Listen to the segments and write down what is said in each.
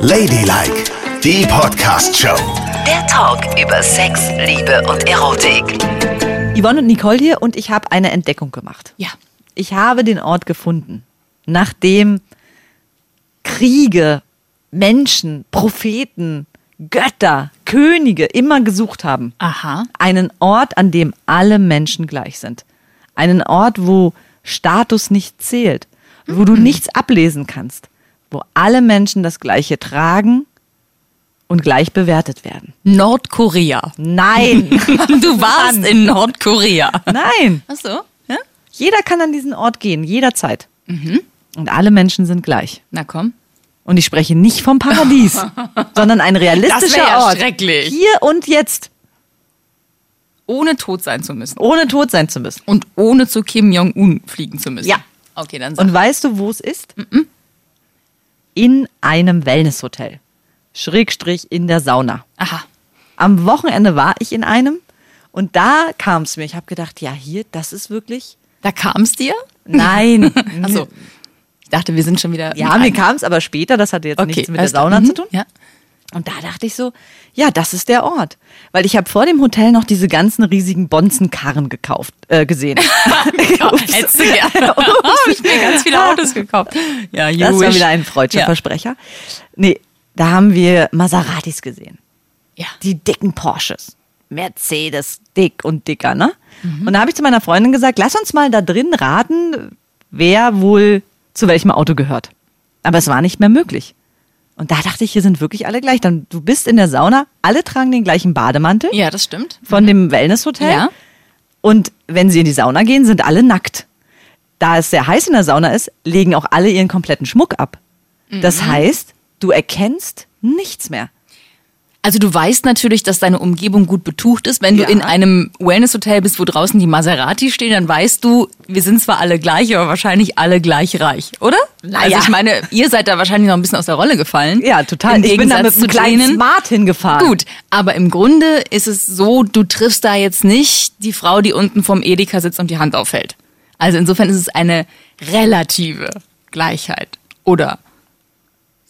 Ladylike, die Podcast-Show. Der Talk über Sex, Liebe und Erotik. Yvonne und Nicole hier und ich habe eine Entdeckung gemacht. Ja. Ich habe den Ort gefunden, nachdem Kriege, Menschen, Propheten, Götter, Könige immer gesucht haben. Aha. Einen Ort, an dem alle Menschen gleich sind. Einen Ort, wo Status nicht zählt, wo du nichts ablesen kannst, wo alle Menschen das Gleiche tragen und gleich bewertet werden. Nordkorea. Nein, Du warst in Nordkorea. nein. Ach so? Ja? Jeder kann an diesen Ort gehen, jederzeit. Und alle Menschen sind gleich. Na komm. Und ich spreche nicht vom Paradies, sondern ein realistischer ja Ort. schrecklich. Hier und jetzt, Ohne tot sein zu müssen. ohne tot sein zu müssen. Und ohne zu Kim Jong-un fliegen zu müssen. Ja. Okay, dann sag. Und weißt du, wo es ist? In einem Wellnesshotel. Schrägstrich in der Sauna. Aha. Am Wochenende war ich in einem und da kam es mir. Ich habe gedacht, ja, hier, das ist wirklich. Da kam es dir? Nein. Achso. Ich dachte, wir sind schon wieder. Ja, mir kam es aber später, das hatte jetzt Okay, nichts mit der alles klar. Sauna Mhm. zu tun. Ja. Und da dachte ich so, ja, das ist der Ort. Weil ich habe vor dem Hotel noch diese ganzen riesigen Bonzenkarren gekauft, äh, gesehen. Hättest du gerne. Habe ich mir ganz viele Autos gekauft. Ja, you Das war wieder ein freudscher Ja. Versprecher. Nee, da haben wir Maseratis gesehen. Ja. Die dicken Porsches. Mercedes, dick und dicker, ne? Mhm. Und da habe ich zu meiner Freundin gesagt, lass uns mal da drin raten, wer wohl zu welchem Auto gehört. Aber es war nicht mehr möglich. Und da dachte ich, hier sind wirklich alle gleich. Dann, du bist in der Sauna, alle tragen den gleichen Bademantel ja, das stimmt. von dem Wellnesshotel. Ja. Und wenn sie in die Sauna gehen, sind alle nackt. Da es sehr heiß in der Sauna ist, legen auch alle ihren kompletten Schmuck ab. Das heißt, du erkennst nichts mehr. Also du weißt natürlich, dass deine Umgebung gut betucht ist. Wenn Ja. du in einem Wellness-Hotel bist, wo draußen die Maserati stehen, dann weißt du, wir sind zwar alle gleich, aber wahrscheinlich alle gleich reich, oder? Na also ich meine, ihr seid da wahrscheinlich noch ein bisschen aus der Rolle gefallen. Ja, total. Im ich bin da Gegensatz mit einem kleinen denen. Smart hingefahren. Gut, aber im Grunde ist es so, du triffst da jetzt nicht die Frau, die unten vom Edeka sitzt und die Hand aufhält. Also insofern ist es eine relative Gleichheit. Oder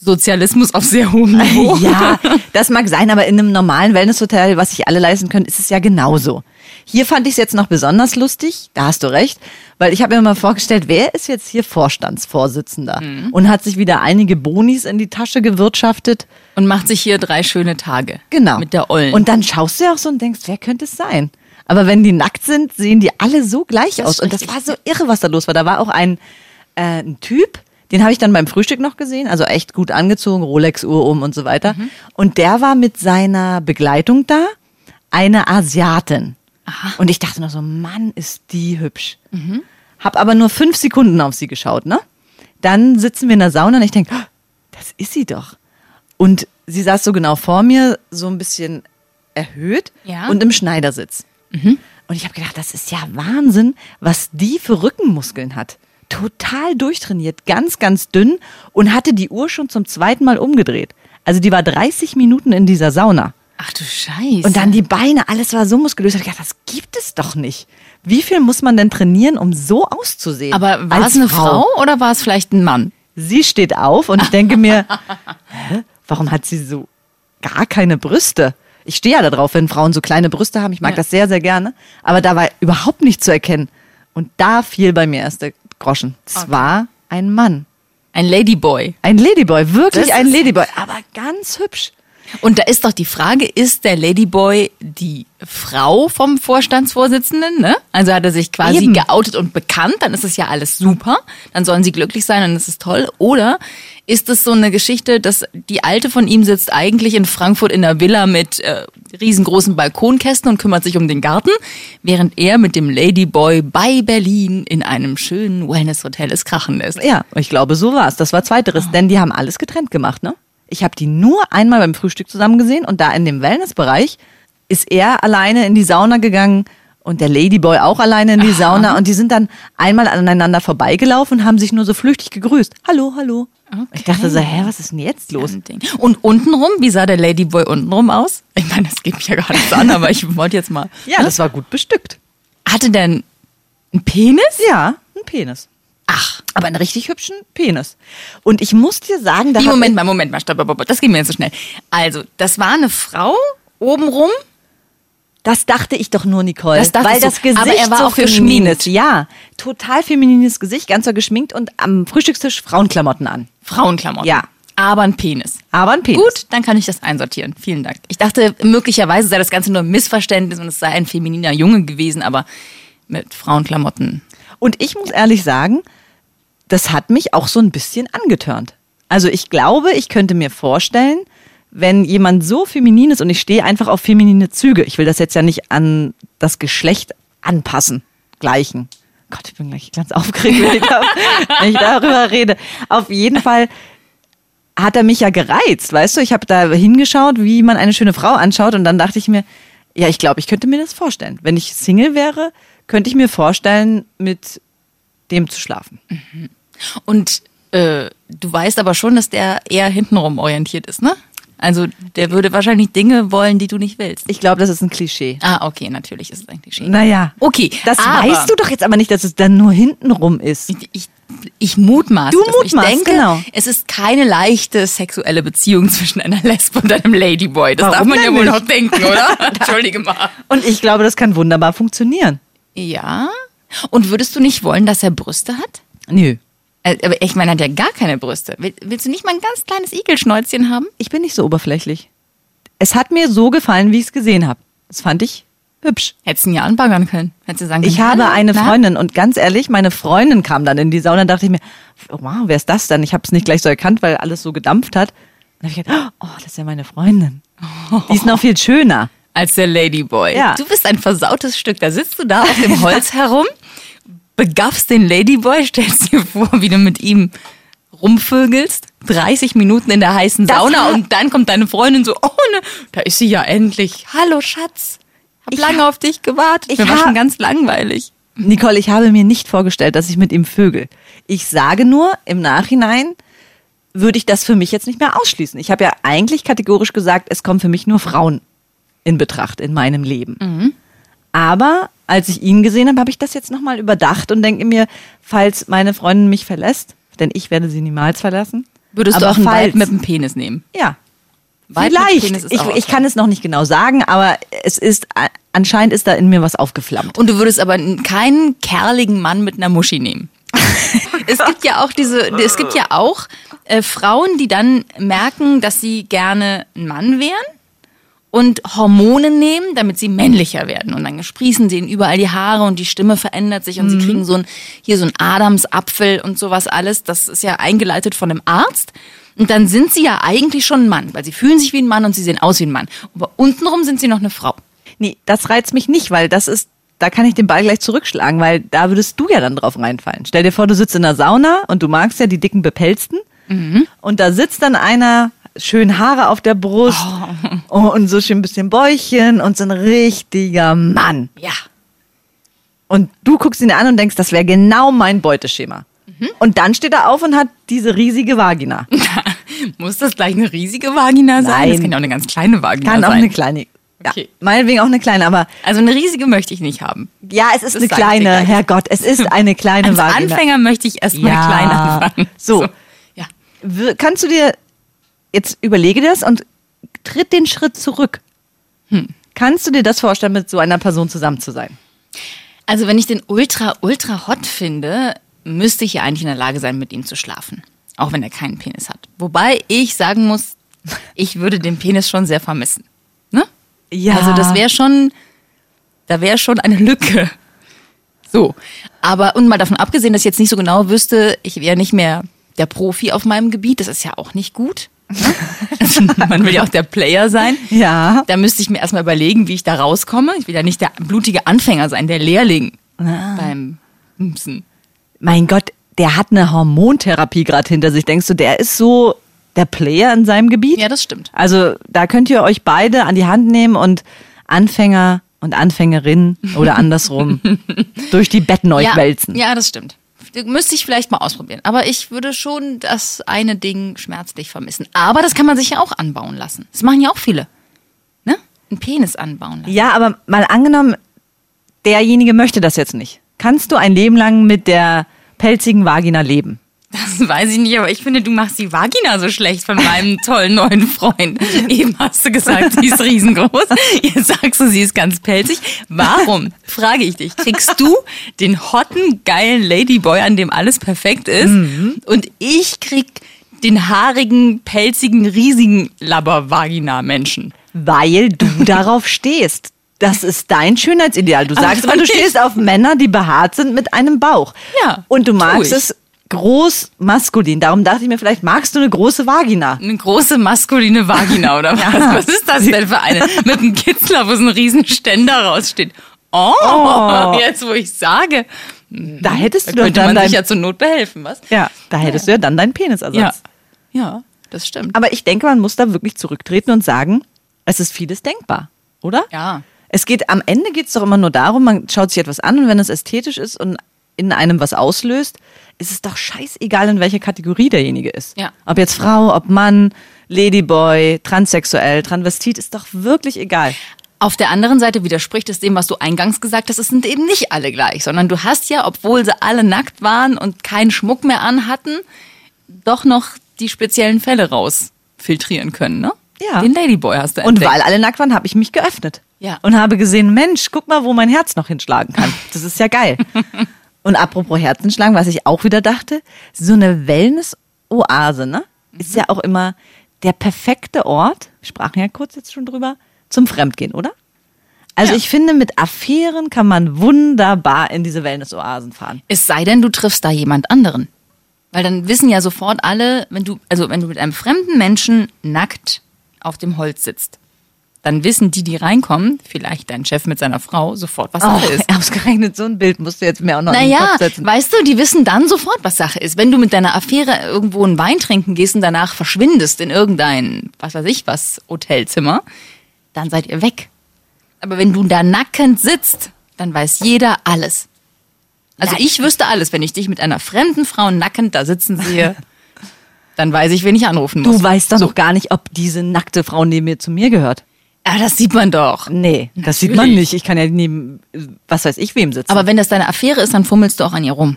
Sozialismus auf sehr hohem Niveau. Ja, das mag sein, aber in einem normalen Wellnesshotel, was sich alle leisten können, ist es ja genauso. Hier fand ich es jetzt noch besonders lustig, da hast du recht, weil ich habe mir mal vorgestellt, wer ist jetzt hier Vorstandsvorsitzender und hat sich wieder einige Bonis in die Tasche gewirtschaftet. Und macht sich hier drei schöne Tage. Genau. Mit der Ollen. Und dann schaust du ja auch so und denkst, wer könnte es sein? Aber wenn die nackt sind, sehen die alle so gleich Das aus. Und das war so irre, was da los war. Da war auch ein, äh, ein Typ, den habe ich dann beim Frühstück noch gesehen, also echt gut angezogen, Rolex-Uhr um und so weiter. Mhm. Und der war mit seiner Begleitung da, eine Asiatin. Und ich dachte noch so, Mann, ist die hübsch. Mhm. Hab aber nur fünf Sekunden auf sie geschaut, ne? Dann sitzen wir in der Sauna und ich denke, das ist sie doch. Und sie saß so genau vor mir, so ein bisschen erhöht Ja. und im Schneidersitz. Und ich habe gedacht, das ist ja Wahnsinn, was die für Rückenmuskeln hat. Total durchtrainiert, ganz, ganz dünn und hatte die Uhr schon zum zweiten Mal umgedreht. Also die war 30 Minuten in dieser Sauna. Ach du Scheiße. Und dann die Beine, alles war so muskulös. Ich gedacht, das gibt es doch nicht. Wie viel muss man denn trainieren, um so auszusehen? Aber war es eine Frau. oder war es vielleicht ein Mann? Sie steht auf und ich denke mir, hä, warum hat sie so gar keine Brüste? Ich stehe ja darauf, wenn Frauen so kleine Brüste haben. Ich mag Ja. das sehr, sehr gerne. Aber da war überhaupt nicht zu erkennen. Und da fiel bei mir erst der Groschen. Es war ein Mann. Ein Ladyboy. Ein Ladyboy, wirklich Das ein Ladyboy. Aber ganz hübsch. Und da ist doch die Frage, ist der Ladyboy die Frau vom Vorstandsvorsitzenden? Ne? Also hat er sich quasi Eben. geoutet und bekannt, dann ist es ja alles super, dann sollen sie glücklich sein und es ist toll. Oder ist es so eine Geschichte, dass die Alte von ihm sitzt eigentlich in Frankfurt in der Villa mit äh, riesengroßen Balkonkästen und kümmert sich um den Garten, während er mit dem Ladyboy bei Berlin in einem schönen Wellness-Hotel es krachen lässt. Ja, ich glaube, so war es. Das war zweiteres, denn die haben alles getrennt gemacht, ne? Ich habe die nur einmal beim Frühstück zusammen gesehen und da in dem Wellnessbereich ist er alleine in die Sauna gegangen und der Ladyboy auch alleine in die Sauna und die sind dann einmal aneinander vorbeigelaufen und haben sich nur so flüchtig gegrüßt. Hallo, hallo. Ich dachte so, hä, was ist denn jetzt los? Und untenrum, wie sah der Ladyboy untenrum aus? Ich meine, das geht mich ja gar nichts an, aber ich wollte jetzt mal. Ja, das war gut bestückt. Hatte der einen einen Penis? Ja, ein Penis. Ach. Aber einen richtig hübschen Penis. Und ich muss dir sagen, da Moment mal, Moment mal, stopp, stopp, stopp, das ging mir jetzt so schnell. Also, das war eine Frau obenrum. Das dachte ich doch nur, Nicole. Das weil das Gesicht Aber er war so auch feminin geschminkt. ist. Ja, total feminines Gesicht, ganz so geschminkt und am Frühstückstisch Frauenklamotten an. Frauenklamotten. Ja. Aber ein Penis. Aber ein Penis. Gut, dann kann ich das einsortieren. Vielen Dank. Ich dachte, möglicherweise sei das Ganze nur ein Missverständnis und es sei ein femininer Junge gewesen, aber mit Frauenklamotten. Und ich muss ehrlich sagen, das hat mich auch so ein bisschen angetörnt. Also ich glaube, ich könnte mir vorstellen, wenn jemand so feminin ist und ich stehe einfach auf feminine Züge, ich will das jetzt ja nicht an das Geschlecht anpassen, gleichen. Gott, ich bin gleich ganz aufgeregt, wenn ich, da, wenn ich darüber rede. Auf jeden Fall hat er mich ja gereizt, weißt du? Ich habe da hingeschaut, wie man eine schöne Frau anschaut und dann dachte ich mir, ja, ich glaube, ich könnte mir das vorstellen. Wenn ich Single wäre, könnte ich mir vorstellen, mit dem zu schlafen. Und äh, du weißt aber schon, dass der eher hintenrum orientiert ist, ne? Also der würde wahrscheinlich Dinge wollen, die du nicht willst. Ich glaube, das ist ein Klischee. Ah, okay, natürlich ist es ein Klischee. Naja. Okay, Das aber- weißt du doch jetzt aber nicht, dass es dann nur hintenrum ist. Ich, ich, ich mutmaße. Du das. mutmaßt, ich denke, genau. es ist keine leichte sexuelle Beziehung zwischen einer Lesbe und einem Ladyboy. Das Warum darf man ja wohl noch denken, oder? Entschuldige mal. Und ich glaube, das kann wunderbar funktionieren. Ja. Und würdest du nicht wollen, dass er Brüste hat? Nö. Äh, Aber ich meine, er hat ja gar keine Brüste. Will- Willst du nicht mal ein ganz kleines Igelschnäuzchen haben? Ich bin nicht so oberflächlich. Es hat mir so gefallen, wie ich es gesehen habe. Das fand ich hübsch. Hättest du ihn ja anbaggern können. Hättest du sagen können, Ich habe hallo, eine na? Freundin und ganz ehrlich, meine Freundin kam dann in die Sauna, dachte ich mir, oh, wow, wer ist das denn? Ich habe es nicht gleich so erkannt, weil alles so gedampft hat. Dann habe ich gedacht, oh, das ist ja meine Freundin. Die ist noch viel schöner. Als der Ladyboy. Ja. Du bist ein versautes Stück. Da sitzt du da auf dem Holz herum, begaffst den Ladyboy, stellst dir vor, wie du mit ihm rumvögelst, 30 Minuten in der heißen Das Sauna und dann kommt deine Freundin so, oh ne, da ist sie ja endlich. Hallo Schatz, hab Ich lange ha- auf dich gewartet. ich Mir war schon ganz langweilig. Nicole, ich habe mir nicht vorgestellt, dass ich mit ihm vögel. Ich sage nur, im Nachhinein würde ich das für mich jetzt nicht mehr ausschließen. Ich habe ja eigentlich kategorisch gesagt, es kommen für mich nur Frauen in Betracht in meinem Leben. Aber als ich ihn gesehen habe, habe ich das jetzt nochmal überdacht und denke mir, falls meine Freundin mich verlässt, denn ich werde sie niemals verlassen. Würdest aber du auch einen falls, mit dem Penis nehmen? Ja. Mit Vielleicht. Penis Ich, ich kann es noch nicht genau sagen, aber es ist, anscheinend ist da in mir was aufgeflammt. Und du würdest aber keinen kerligen Mann mit einer Muschi nehmen. es gibt ja auch diese, es gibt ja auch äh, Frauen, die dann merken, dass sie gerne ein Mann wären und Hormone nehmen, damit sie männlicher werden. Und dann sprießen sie ihnen überall die Haare und die Stimme verändert sich und sie kriegen so ein, hier so ein Adamsapfel und sowas alles. Das ist ja eingeleitet von einem Arzt. Und dann sind sie ja eigentlich schon ein Mann, weil sie fühlen sich wie ein Mann und sie sehen aus wie ein Mann. Aber untenrum sind sie noch eine Frau. Nee, das reizt mich nicht, weil das ist, da kann ich den Ball gleich zurückschlagen, weil da würdest du ja dann drauf reinfallen. Stell dir vor, du sitzt in der Sauna und du magst ja die dicken Bepelzten und da sitzt dann einer, schön Haare auf der Brust und so schön ein bisschen Bäuchchen und so ein richtiger Mann. Ja. Und du guckst ihn an und denkst, das wäre genau mein Beuteschema. Und dann steht er auf und hat diese riesige Vagina. Muss das gleich eine riesige Vagina sein? Nein. Das kann ja auch eine ganz kleine Vagina Kann auch sein. eine kleine. Ja, Okay. meinetwegen auch eine kleine, aber Also eine riesige möchte ich nicht haben. ja, es ist Das eine kleine. Herrgott, es ist eine kleine Als Vagina. Anfänger möchte ich erstmal Ja. klein anfangen. So. Ja. W- Kannst du dir, jetzt überlege das und tritt den Schritt zurück. Hm. Kannst du dir das vorstellen, mit so einer Person zusammen zu sein? Also wenn ich den ultra, ultra hot finde, müsste ich ja eigentlich in der Lage sein, mit ihm zu schlafen. Auch wenn er keinen Penis hat. Wobei ich sagen muss, ich würde den Penis schon sehr vermissen. Ne? Ja. Also das wäre schon, da wäre schon eine Lücke. So. Aber, und mal davon abgesehen, dass ich jetzt nicht so genau wüsste, ich wäre nicht mehr der Profi auf meinem Gebiet, das ist ja auch nicht gut. Man will ja auch der Player sein. Ja. Da müsste ich mir erstmal überlegen, wie ich da rauskomme. Ich will ja nicht der blutige Anfänger sein, der Lehrling beim Hüpsen. Mein Gott, der hat eine Hormontherapie gerade hinter sich. Denkst du, der ist so der Player in seinem Gebiet? Ja, das stimmt. Also da könnt ihr euch beide an die Hand nehmen und Anfänger und Anfängerinnen oder andersrum durch die Betten euch ja, wälzen. Ja, das stimmt. Müsste ich vielleicht mal ausprobieren. Aber ich würde schon das eine Ding schmerzlich vermissen. Aber das kann man sich ja auch anbauen lassen. Das machen ja auch viele. Ne? Einen Penis anbauen lassen. Ja, aber mal angenommen, derjenige möchte das jetzt nicht. Kannst du ein Leben lang mit der pelzigen Vagina leben? Das weiß ich nicht, aber ich finde, du machst die Vagina so schlecht von meinem tollen neuen Freund. Eben hast du gesagt, sie ist riesengroß. Jetzt sagst du, sie ist ganz pelzig. Warum, frage ich dich, kriegst du den hotten, geilen Ladyboy, an dem alles perfekt ist, und ich krieg den haarigen, pelzigen, riesigen Labber-Vagina-Menschen? Weil du darauf stehst. Das ist dein Schönheitsideal. Du sagst immer, du stehst auf Männer, die behaart sind mit einem Bauch. Ja, Und du magst es groß maskulin. Darum dachte ich mir, vielleicht magst du eine große Vagina. Eine große maskuline Vagina oder was? Was ist das denn für eine? Mit einem Kitzler, wo so ein riesen Ständer raussteht. Oh, Oh. jetzt wo ich sage, Da hättest da du könnte dann man sich dein, ja zur Not behelfen, was? ja, da hättest du ja dann deinen Penisersatz. Ja, ja, das stimmt. Aber ich denke, man muss da wirklich zurücktreten und sagen, es ist vieles denkbar, oder? Ja. Es geht, am Ende geht es doch immer nur darum, man schaut sich etwas an und wenn es ästhetisch ist und in einem was auslöst, ist es doch scheißegal, in welcher Kategorie derjenige ist. Ja. Ob jetzt Frau, ob Mann, Ladyboy, transsexuell, Transvestit, ist doch wirklich egal. Auf der anderen Seite widerspricht es dem, was du eingangs gesagt hast, es sind eben nicht alle gleich, sondern du hast ja, obwohl sie alle nackt waren und keinen Schmuck mehr anhatten, doch noch die speziellen Fälle rausfiltrieren können, ne? Ja. Den Ladyboy hast du Und entdeckt. weil alle nackt waren, habe ich mich geöffnet. Ja. Und habe gesehen, Mensch, guck mal, wo mein Herz noch hinschlagen kann. Das ist ja geil. und apropos Herzenschlagen, was ich auch wieder dachte, so eine Wellness-Oase, ne? Ist ja auch immer der perfekte Ort, wir sprachen ja kurz jetzt schon drüber, zum Fremdgehen, oder? Also Ja. ich finde, mit Affären kann man wunderbar in diese Wellness-Oasen fahren. Es sei denn, du triffst da jemand anderen. Weil dann wissen ja sofort alle, wenn du, also wenn du mit einem fremden Menschen nackt auf dem Holz sitzt, dann wissen die, die reinkommen, vielleicht dein Chef mit seiner Frau, sofort, was Sache ist. Oh, ausgerechnet so ein Bild musst du jetzt mir auch noch in den Naja, Kopf setzen. weißt du, die wissen dann sofort, was Sache ist. Wenn du mit deiner Affäre irgendwo einen Wein trinken gehst und danach verschwindest in irgendein, was weiß ich was, Hotelzimmer, dann seid ihr weg. Aber wenn du da nackend sitzt, dann weiß jeder alles. Also Ja, ich wüsste alles, wenn ich dich mit einer fremden Frau nackend da sitzen sehe, dann weiß ich, wen ich anrufen muss. Du weißt doch noch gar nicht, ob diese nackte Frau neben mir zu mir gehört. Ja, das sieht man doch. Nee, das sieht man nicht. Ich kann ja neben, was weiß ich, wem sitzen. Aber wenn das deine Affäre ist, dann fummelst du auch an ihr rum.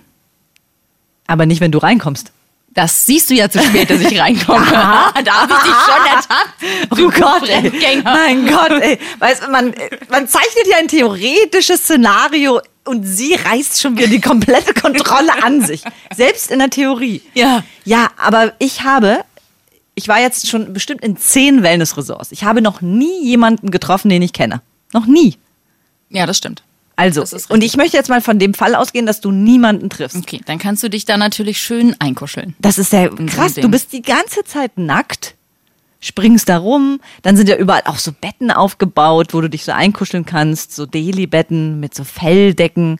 Aber nicht, wenn du reinkommst. Das siehst du ja zu spät, dass ich reinkomme. da habe ich dich schon ertappt. Oh Gott, ey. Mein Gott, ey. Weißt du, man, man zeichnet ja ein theoretisches Szenario und sie reißt schon wieder die komplette Kontrolle an sich. Selbst in der Theorie. Ja. Ja, aber ich habe, ich war jetzt schon bestimmt in zehn Wellness-Resorts. Ich habe noch nie jemanden getroffen, den ich kenne. Noch nie. Ja, das stimmt. Also, Das und ich möchte jetzt mal von dem Fall ausgehen, dass du niemanden triffst. Okay, dann kannst du dich da natürlich schön einkuscheln. Das ist ja krass. Du bist die ganze Zeit nackt, springst da rum. Dann sind ja überall auch so Betten aufgebaut, wo du dich so einkuscheln kannst. So Daily-Betten mit so Felldecken.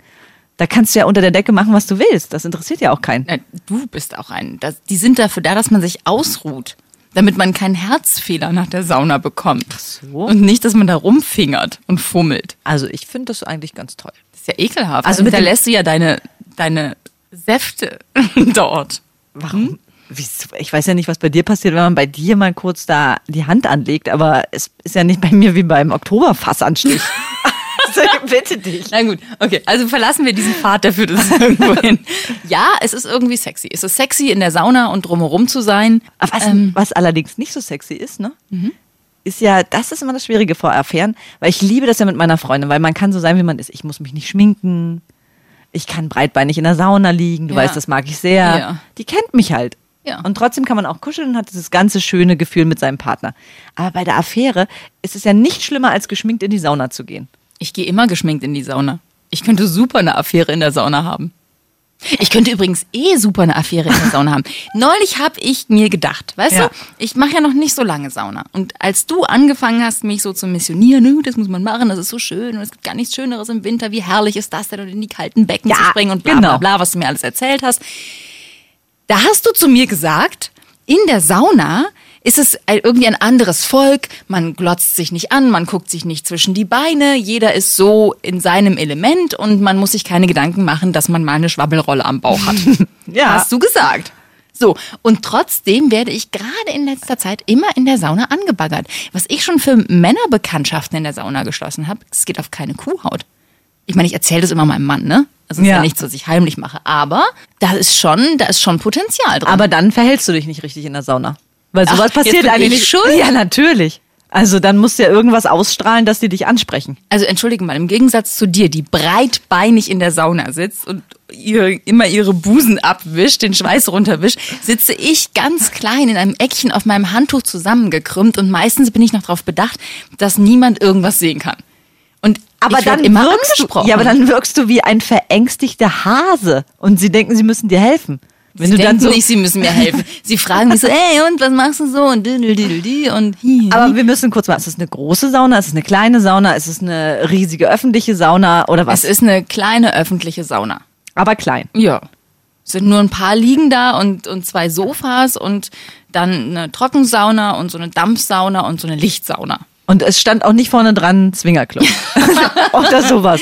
Da kannst du ja unter der Decke machen, was du willst. Das interessiert ja auch keinen. Na, du bist auch ein. Das, die sind dafür da, dass man sich ausruht. Damit man keinen Herzfehler nach der Sauna bekommt. so. Und nicht, dass man da rumfingert und fummelt. Also ich finde das eigentlich ganz toll. Das ist ja ekelhaft. Also Also mit da lässt du ja deine, deine Säfte dort. Warum? Wieso? Ich weiß ja nicht, was bei dir passiert, wenn man bei dir mal kurz da die Hand anlegt, aber es ist ja nicht bei mir wie beim Oktoberfassanstich. also, bitte dich. Na gut, okay. Also verlassen wir diesen Pfad, der führt uns irgendwo hin. Ja, es ist irgendwie sexy. Es ist sexy, in der Sauna und drumherum zu sein. Was, Ähm, was allerdings nicht so sexy ist, ne? Ist ja, das ist immer das Schwierige vor Affären, weil ich liebe das ja mit meiner Freundin, weil man kann so sein, wie man ist. Ich muss mich nicht schminken. Ich kann breitbeinig in der Sauna liegen. Du Ja. weißt, das mag ich sehr. Ja. Die kennt mich halt. Ja. Und trotzdem kann man auch kuscheln und hat dieses ganze schöne Gefühl mit seinem Partner. Aber bei der Affäre ist es ja nicht schlimmer, als geschminkt in die Sauna zu gehen. Ich gehe immer geschminkt in die Sauna. Ich könnte super eine Affäre in der Sauna haben. Ich könnte übrigens eh super eine Affäre in der Sauna haben. Neulich habe ich mir gedacht, weißt Ja. du, ich mache ja noch nicht so lange Sauna. Und als du angefangen hast, mich so zu missionieren, "Nö, das muss man machen, das ist so schön und es gibt gar nichts Schöneres im Winter, wie herrlich ist das denn und in die kalten Becken Ja, zu springen und bla genau. bla bla, was du mir alles erzählt hast. Da hast du zu mir gesagt, in der Sauna ist es irgendwie ein anderes Volk, man glotzt sich nicht an, man guckt sich nicht zwischen die Beine, jeder ist so in seinem Element und man muss sich keine Gedanken machen, dass man mal eine Schwabbelrolle am Bauch hat. Ja. Hast du gesagt. So, und trotzdem werde ich gerade in letzter Zeit immer in der Sauna angebaggert. Was ich schon für Männerbekanntschaften in der Sauna geschlossen habe, es geht auf keine Kuhhaut. ich meine, ich erzähle das immer meinem Mann, ne? Also es ist Ja. ja nichts, was ich heimlich mache. Aber da ist schon, da ist schon Potenzial drin. Aber dann verhältst du dich nicht richtig in der Sauna. Weil Ach, sowas jetzt passiert eigentlich ich nicht. schuld? Ja, natürlich. Also dann musst du ja irgendwas ausstrahlen, dass die dich ansprechen. Also entschuldige mal, im Gegensatz zu dir, die breitbeinig in der Sauna sitzt und ihr, immer ihre Busen abwischt, den Schweiß runterwischt, sitze ich ganz klein in einem Eckchen auf meinem Handtuch zusammengekrümmt und meistens bin ich noch darauf bedacht, dass niemand irgendwas sehen kann. Und Aber ich dann immer wirkst du, angesprochen. ja, aber dann wirkst du wie ein verängstigter Hase und sie denken, sie müssen dir helfen. Wenn Sie du dann so, nicht, sie müssen mir helfen. Sie fragen mich so, ey, und was machst du so? Und düdelüdelü und hi. aber wir müssen kurz mal, ist es eine große Sauna, ist es eine kleine Sauna, ist es eine riesige öffentliche Sauna oder was? es ist eine kleine öffentliche Sauna. aber klein. Ja. Es sind nur ein paar Liegen da und, und zwei Sofas und dann eine Trockensauna und so eine Dampfsauna und so eine Lichtsauna. Und es stand auch nicht vorne dran Swingerclub. oder sowas.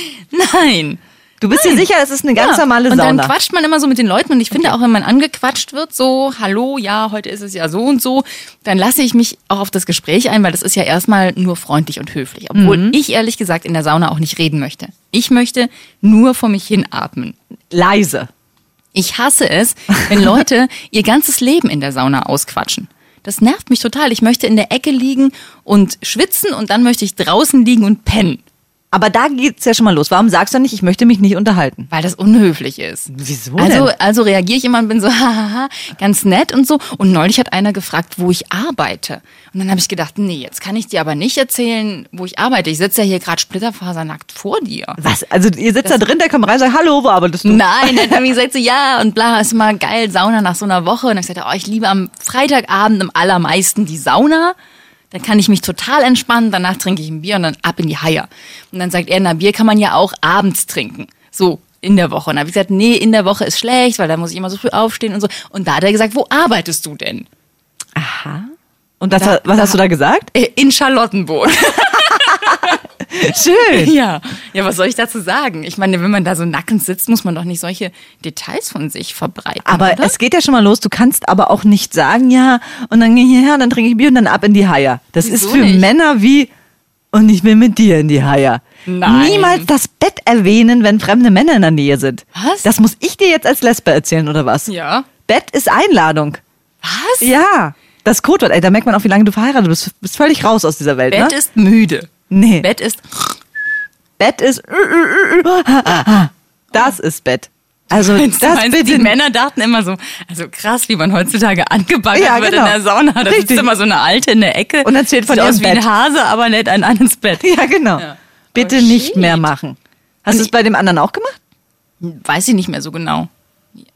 Nein. Du bist dir sicher, es ist eine ganz Ja. normale und Sauna. dann quatscht man immer so mit den Leuten und ich finde auch, wenn man angequatscht wird, so, hallo, ja, heute ist es ja so und so, dann lasse ich mich auch auf das Gespräch ein, weil das ist ja erstmal nur freundlich und höflich. Obwohl Mhm. ich ehrlich gesagt in der Sauna auch nicht reden möchte. Ich möchte nur vor mich hin atmen. Leise. Ich hasse es, wenn Leute ihr ganzes Leben in der Sauna ausquatschen. Das nervt mich total. Ich möchte in der Ecke liegen und schwitzen und dann möchte ich draußen liegen und pennen, Aber da geht's ja schon mal los. Warum sagst du nicht, ich möchte mich nicht unterhalten? weil das unhöflich ist. Wieso Also, denn? also reagiere ich immer und bin so, hahaha, ganz nett und so. Und neulich hat einer gefragt, wo ich arbeite. Und dann habe ich gedacht, nee, jetzt kann ich dir aber nicht erzählen, wo ich arbeite. Ich sitze ja hier gerade splitterfasernackt vor dir. Was? Also ihr sitzt da drin, der kommt rein und sagt, hallo, wo arbeitest du? Nein, dann hat mir gesagt, so, ja, und bla, ist immer geil, Sauna nach so einer Woche. Und dann habe ich gesagt, oh, ich liebe am Freitagabend am allermeisten die Sauna. Dann kann ich mich total entspannen, danach trinke ich ein Bier und dann ab in die Haie. Und dann sagt er, na, Bier kann man ja auch abends trinken. So, in der Woche. Und dann habe ich gesagt, nee, in der Woche ist schlecht, weil da muss ich immer so früh aufstehen und so. Und da hat er gesagt, wo arbeitest du denn? Aha. Und das, Da- was da- hast du da gesagt? Äh, In Charlottenburg. Schön. ja. Ja, was soll ich dazu sagen? Ich meine, wenn man da so nackend sitzt, muss man doch nicht solche Details von sich verbreiten. Aber oder? es geht ja schon mal los. Du kannst aber auch nicht sagen, ja, und dann gehe ich hierher, dann trinke ich Bier und dann ab in die Haie. Das Wieso ist für nicht? Männer wie, und ich will mit dir in die Haie. Nein. Niemals das Bett erwähnen, wenn fremde Männer in der Nähe sind. Was? Das muss ich dir jetzt als Lesbe erzählen, oder was? Ja. Bett ist Einladung. Was? Ja. Das Codewort, ey, da merkt man auch, wie lange du verheiratet bist. Du bist völlig raus aus dieser Welt, Bett ne? ist müde. Nee. Bett ist. Bett ist. Das ist Bett. Also Meinst das meinst, bitte. die Männer dachten immer so, also krass, wie man heutzutage angebaggert Ja, wird genau. in der Sauna. Da sitzt immer so eine Alte in der Ecke Und erzählt von sieht aus wie ein Bett. Hase, aber lädt einen an ins Bett. Ja, genau. Ja. Bitte Oh, nicht shit. mehr machen. Hast du es bei dem anderen auch gemacht? Weiß ich nicht mehr so genau.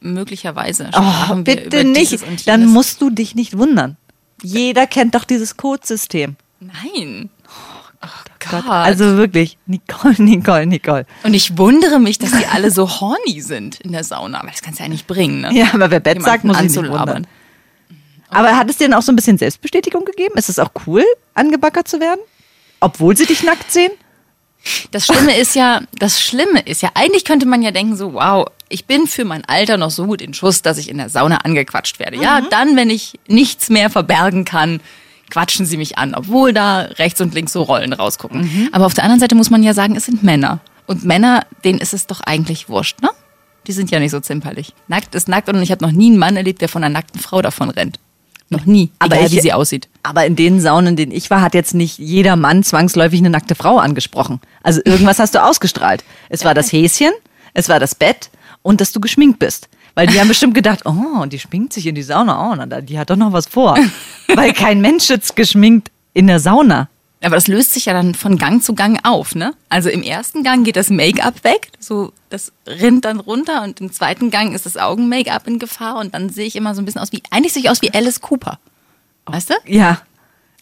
Möglicherweise. Oh, bitte nicht. Dann musst du dich nicht wundern. Jeder kennt doch dieses Codesystem. Nein. Oh Gott. Gott. Also wirklich, Nicole, Nicole, Nicole. und ich wundere mich, dass die alle so horny sind in der Sauna. Aber das kannst du ja nicht bringen, ne? Ja, aber wer Bett Jemanden sagt, muss sich nicht wundern. Aber hat es dir denn auch so ein bisschen Selbstbestätigung gegeben? Ist es auch cool, angebackert zu werden? Obwohl sie dich nackt sehen? Das Schlimme ist ja, das Schlimme ist ja, eigentlich könnte man ja denken so, wow, ich bin für mein Alter noch so gut in Schuss, dass ich in der Sauna angequatscht werde. Ja, Mhm. dann, wenn ich nichts mehr verbergen kann, quatschen sie mich an, obwohl da rechts und links so Rollen rausgucken. Mhm. Aber auf der anderen Seite muss man ja sagen, es sind Männer. Und Männer, denen ist es doch eigentlich wurscht, ne? Die sind ja nicht so zimperlich. Nackt ist nackt und ich habe noch nie einen Mann erlebt, der von einer nackten Frau davon rennt. Noch nie. Aber egal, ich- wie sie aussieht. Aber in den Saunen, in denen ich war, hat jetzt nicht jeder Mann zwangsläufig eine nackte Frau angesprochen. Also irgendwas hast du ausgestrahlt. Es war das Häschen, es war das Bett und dass du geschminkt bist. Weil die haben bestimmt gedacht, oh, die schminkt sich in die Sauna. Oh, na, die hat doch noch was vor. Weil kein Mensch sitzt geschminkt in der Sauna. Aber das löst sich ja dann von Gang zu Gang auf, ne? Also im ersten Gang geht das Make-up weg, so das rinnt dann runter und im zweiten Gang ist das Augen-Make-up in Gefahr und dann sehe ich immer so ein bisschen aus wie, eigentlich sehe ich aus wie Alice Cooper. Weißt du? Ja.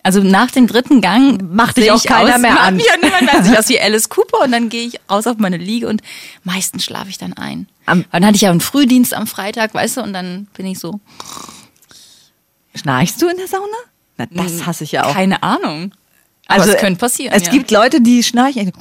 Also nach dem dritten Gang Macht dich sehe auch keiner aus, mehr an. mich ja niemand mehr. Sehe ich aus wie Alice Cooper und dann gehe ich raus auf meine Liege und meistens schlafe ich dann ein. Am- dann hatte ich ja einen Frühdienst am Freitag, weißt du, und dann bin ich so, Schnarchst du in der Sauna? Na, das hasse ich ja auch. keine Ahnung. Aber es könnte passieren. Es ja. gibt Leute, die schnarchen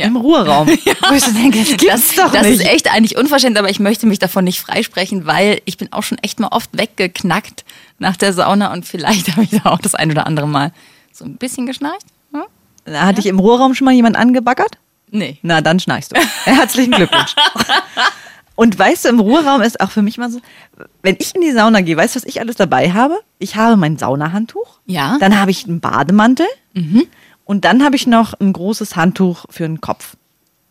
Ja. im Ruheraum. Wo ich so denke, das gibt's das, doch das nicht. ist echt eigentlich unverschämt, aber ich möchte mich davon nicht freisprechen, weil ich bin auch schon echt mal oft weggeknackt nach der Sauna und vielleicht habe ich da auch das ein oder andere Mal so ein bisschen geschnarcht. Hm? Hatte ich im Ruheraum schon mal jemand angebaggert? Nee. Na, dann schnarchst du. Herzlichen Glückwunsch. Und weißt du, im Ruheraum ist auch für mich mal so, wenn ich in die Sauna gehe, weißt du, was ich alles dabei habe? Ich habe mein Saunahandtuch. Ja. Dann habe ich einen Bademantel. Und dann habe ich noch ein großes Handtuch für den Kopf.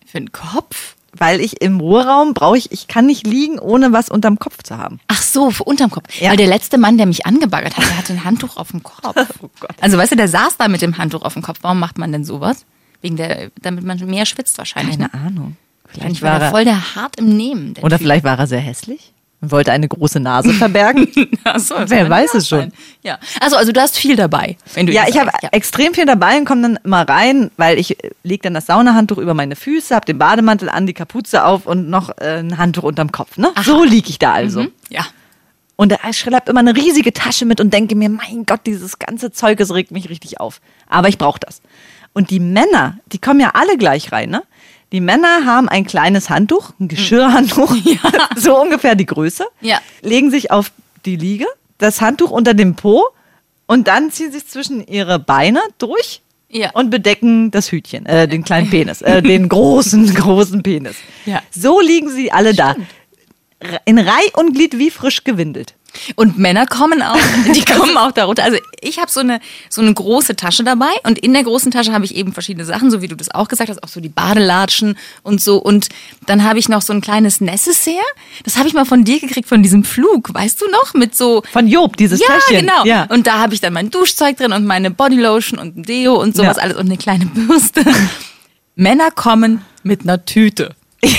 Für den Kopf? Weil ich im Ruheraum brauche ich, ich kann nicht liegen, ohne was unterm Kopf zu haben. Ach so, für unterm Kopf. Ja. Weil der letzte Mann, der mich angebaggert hat, der hatte ein Handtuch auf dem Kopf. Oh Gott. Also weißt du, der saß da mit dem Handtuch auf dem Kopf. Warum macht man denn sowas? Wegen der, damit man mehr schwitzt wahrscheinlich. Keine Ne? Ahnung. Wahrscheinlich Vielleicht war er, voll der hart im Nehmen. Der oder Typ. vielleicht war er sehr hässlich und wollte eine große Nase verbergen. So, Wer weiß es schon. sein. Ja. Also, also du hast viel dabei. Wenn du Ja, ich habe ja. extrem viel dabei und komme dann immer rein, weil ich lege dann das Saunahandtuch über meine Füße, habe den Bademantel an, die Kapuze auf und noch äh, ein Handtuch unterm Kopf. Ne? So liege ich da also. Mhm. Ja. Und ich schleppe immer eine riesige Tasche mit und denke mir, mein Gott, dieses ganze Zeug, es regt mich richtig auf. Aber ich brauche das. Und die Männer, die kommen ja alle gleich rein, ne? Die Männer haben ein kleines Handtuch, ein Geschirrhandtuch, so ungefähr die Größe, Ja. legen sich auf die Liege, das Handtuch unter dem Po und dann ziehen sich zwischen ihre Beine durch Ja. und bedecken das Hütchen, äh, den kleinen Penis, äh, den großen, großen Penis. Ja. So liegen sie alle da. R- In Reih und Glied wie frisch gewindelt. Und Männer kommen auch, die kommen auch darunter. Also ich habe so eine so eine große Tasche dabei und in der großen Tasche habe ich eben verschiedene Sachen, so wie du das auch gesagt hast, auch so die Badelatschen und so. Und dann habe ich noch so ein kleines Necessaire. Das habe ich mal von dir gekriegt von diesem Flug, weißt du noch, mit so Von Job, dieses ja, Täschchen. genau. Ja. Und da habe ich dann mein Duschzeug drin und meine Bodylotion und ein Deo und sowas Ja. alles und eine kleine Bürste. Männer kommen mit einer Tüte.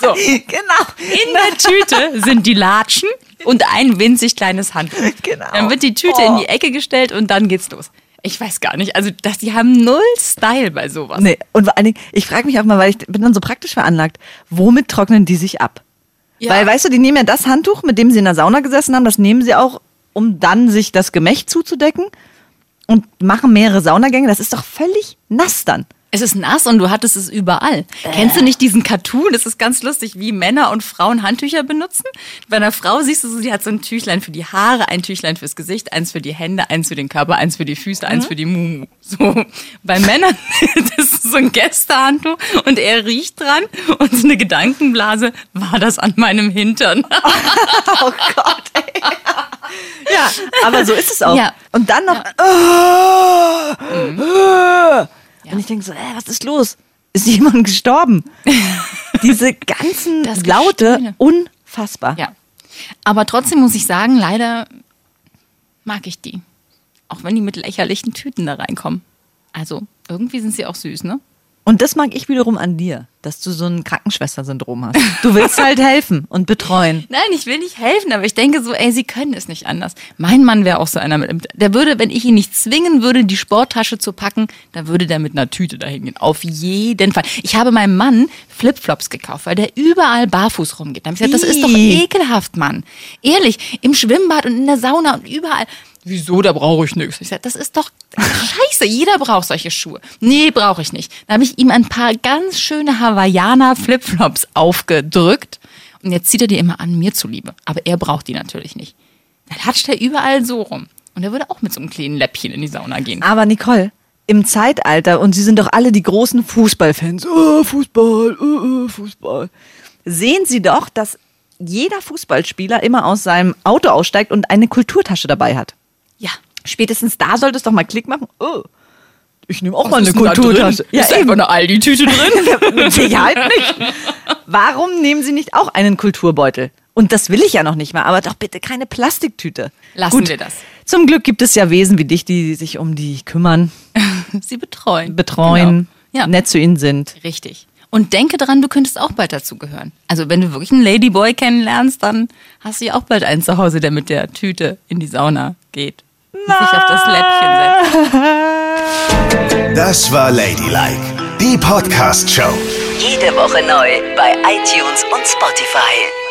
So. genau. In der Tüte sind die Latschen und ein winzig kleines Handtuch. Genau. Dann wird die Tüte in die Ecke gestellt und dann geht's los. Ich weiß gar nicht, also das, die haben null Style bei sowas. Nee, und vor allen Dingen, ich frage mich auch mal, weil ich bin dann so praktisch veranlagt, womit trocknen die sich ab? Ja. Weil, weißt du, die nehmen ja das Handtuch, mit dem sie in der Sauna gesessen haben, das nehmen sie auch, um dann sich das Gemächt zuzudecken und machen mehrere Saunagänge. Das ist doch völlig nass dann. Es ist nass und du hattest es überall. Kennst du nicht diesen Cartoon? Das ist ganz lustig, wie Männer und Frauen Handtücher benutzen. Bei einer Frau siehst du so, sie hat so ein Tüchlein für die Haare, ein Tüchlein fürs Gesicht, eins für die Hände, eins für den Körper, eins für die Füße, eins für die Mumu. So. Bei Männern, das ist so ein Gästehandtuch und er riecht dran und so eine Gedankenblase, war das an meinem Hintern? Oh Gott, ey. Ja, aber so ist es auch. Ja. Und dann noch. Mhm. äh, äh. Und ich denke so, äh, was ist los? Ist jemand gestorben? Diese ganzen Das Laute, Gestöhne. unfassbar. Ja. Aber trotzdem muss ich sagen, leider mag ich die. Auch wenn die mit lächerlichen Tüten da reinkommen. Also, irgendwie sind sie auch süß, ne? Und das mag ich wiederum an dir, dass du so ein Krankenschwester-Syndrom hast. Du willst halt helfen und betreuen. Nein, ich will nicht helfen, aber ich denke so, ey, sie können es nicht anders. Mein Mann wäre auch so einer mit, der würde, wenn ich ihn nicht zwingen würde, die Sporttasche zu packen, dann würde der mit einer Tüte dahin gehen. Auf jeden Fall. Ich habe meinem Mann Flipflops gekauft, weil der überall barfuß rumgeht. Dann habe ich gesagt, das ist doch ekelhaft, Mann. Ehrlich, im Schwimmbad und in der Sauna und überall. Wieso, da brauche ich nichts. Ich sag, das ist doch scheiße, jeder braucht solche Schuhe. Nee, brauche ich nicht. Dann habe ich ihm ein paar ganz schöne Hawaiianer Flipflops aufgedrückt und jetzt zieht er die immer an, mir zuliebe. Aber er braucht die natürlich nicht. Dann hatscht er überall so rum. Und er würde auch mit so einem kleinen Läppchen in die Sauna gehen. Aber Nicole, im Zeitalter, und Sie sind doch alle die großen Fußballfans, oh, Fußball, oh, oh, Fußball, sehen Sie doch, dass jeder Fußballspieler immer aus seinem Auto aussteigt und eine Kulturtasche dabei hat. Ja. Spätestens da sollte es doch mal Klick machen. Oh, ich nehme auch Was mal eine Kulturtasche. Drin? ist da einfach eine Aldi-Tüte drin? Mit Sicherheit nicht. Warum nehmen Sie nicht auch einen Kulturbeutel? Und das will ich ja noch nicht mal, aber doch bitte keine Plastiktüte. Lassen wir das. Zum Glück gibt es ja Wesen wie dich, die sich um die kümmern, Sie betreuen. betreuen, Genau. Ja. nett zu ihnen sind. Richtig. Und denke dran, du könntest auch bald dazugehören. Also wenn du wirklich einen Ladyboy kennenlernst, dann hast du ja auch bald einen zu Hause, der mit der Tüte in die Sauna geht. Und sich auf das Läppchen setzt. Das war Ladylike, die Podcast-Show. Jede Woche neu bei iTunes und Spotify.